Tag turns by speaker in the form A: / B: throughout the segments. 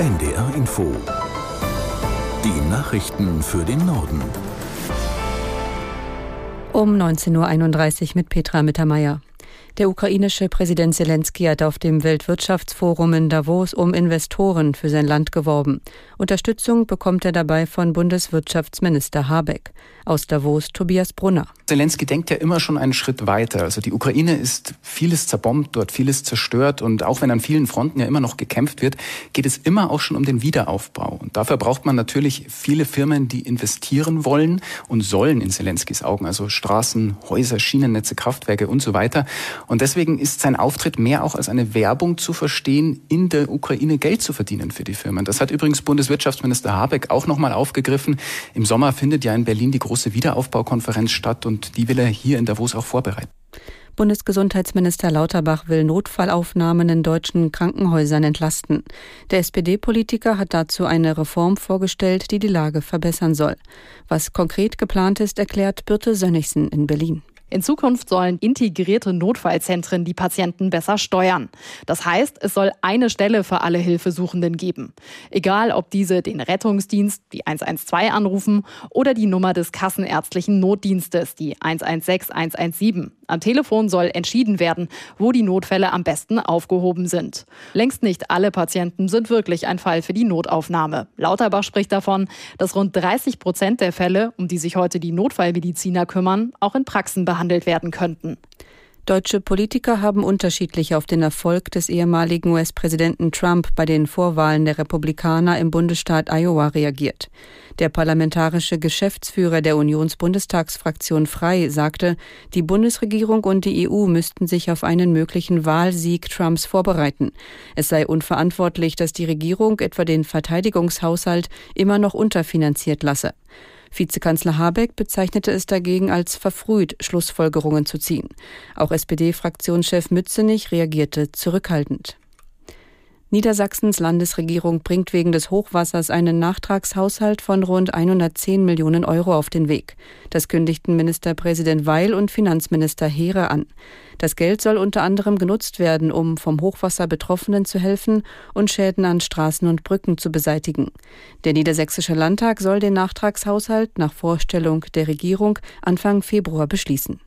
A: NDR Info. Die Nachrichten für den Norden.
B: Um 19.31 Uhr mit Petra Mittermeier. Der ukrainische Präsident Zelensky hat auf dem Weltwirtschaftsforum in Davos um Investoren für sein Land geworben. Unterstützung bekommt er dabei von Bundeswirtschaftsminister Habeck. Aus Davos Tobias Brunner.
C: Zelensky denkt ja immer schon einen Schritt weiter. Also die Ukraine ist vieles zerbombt, dort vieles zerstört und auch wenn an vielen Fronten ja immer noch gekämpft wird, geht es immer auch schon um den Wiederaufbau. Und dafür braucht man natürlich viele Firmen, die investieren wollen und sollen in Zelenskys Augen. Also Straßen, Häuser, Schienennetze, Kraftwerke und so weiter. Und deswegen ist sein Auftritt mehr auch als eine Werbung zu verstehen, in der Ukraine Geld zu verdienen für die Firmen. Das hat übrigens Bundeswirtschaftsminister Habeck auch nochmal aufgegriffen. Im Sommer findet ja in Berlin die große Wiederaufbaukonferenz statt und die will er hier in Davos auch vorbereiten.
B: Bundesgesundheitsminister Lauterbach will Notfallaufnahmen in deutschen Krankenhäusern entlasten. Der SPD-Politiker hat dazu eine Reform vorgestellt, die die Lage verbessern soll. Was konkret geplant ist, erklärt Birte Sönnigsen in Berlin.
D: In Zukunft sollen integrierte Notfallzentren die Patienten besser steuern. Das heißt, es soll eine Stelle für alle Hilfesuchenden geben. Egal, ob diese den Rettungsdienst, die 112 anrufen oder die Nummer des kassenärztlichen Notdienstes, die 116 117. Am Telefon soll entschieden werden, wo die Notfälle am besten aufgehoben sind. Längst nicht alle Patienten sind wirklich ein Fall für die Notaufnahme. Lauterbach spricht davon, dass rund 30 Prozent der Fälle, um die sich heute die Notfallmediziner kümmern, auch in Praxen behandelt werden könnten.
B: Deutsche Politiker haben unterschiedlich auf den Erfolg des ehemaligen US-Präsidenten Trump bei den Vorwahlen der Republikaner im Bundesstaat Iowa reagiert. Der parlamentarische Geschäftsführer der Unionsbundestagsfraktion Frei sagte, die Bundesregierung und die EU müssten sich auf einen möglichen Wahlsieg Trumps vorbereiten. Es sei unverantwortlich, dass die Regierung etwa den Verteidigungshaushalt immer noch unterfinanziert lasse. Vizekanzler Habeck bezeichnete es dagegen als verfrüht, Schlussfolgerungen zu ziehen. Auch SPD-Fraktionschef Mützenich reagierte zurückhaltend. Niedersachsens Landesregierung bringt wegen des Hochwassers einen Nachtragshaushalt von rund 110 Millionen Euro auf den Weg. Das kündigten Ministerpräsident Weil und Finanzminister Heere an. Das Geld soll unter anderem genutzt werden, um vom Hochwasser Betroffenen zu helfen und Schäden an Straßen und Brücken zu beseitigen. Der Niedersächsische Landtag soll den Nachtragshaushalt nach Vorstellung der Regierung Anfang Februar beschließen.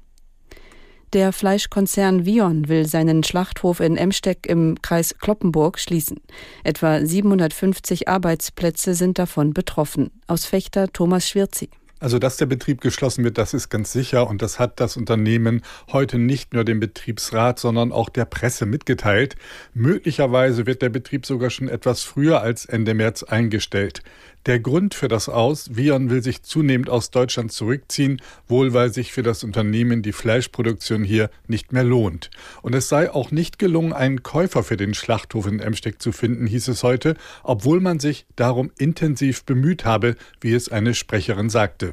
B: Der Fleischkonzern Vion will seinen Schlachthof in Emsteck im Kreis Kloppenburg schließen. Etwa 750 Arbeitsplätze sind davon betroffen. Aus Fechter Thomas Schwirzi.
E: Also, dass der Betrieb geschlossen wird, das ist ganz sicher. Und das hat das Unternehmen heute nicht nur dem Betriebsrat, sondern auch der Presse mitgeteilt. Möglicherweise wird der Betrieb sogar schon etwas früher als Ende März eingestellt. Der Grund für das Aus, Vion will sich zunehmend aus Deutschland zurückziehen, wohl weil sich für das Unternehmen die Fleischproduktion hier nicht mehr lohnt. Und es sei auch nicht gelungen, einen Käufer für den Schlachthof in Emsteck zu finden, hieß es heute, obwohl man sich darum intensiv bemüht habe, wie es eine Sprecherin sagte.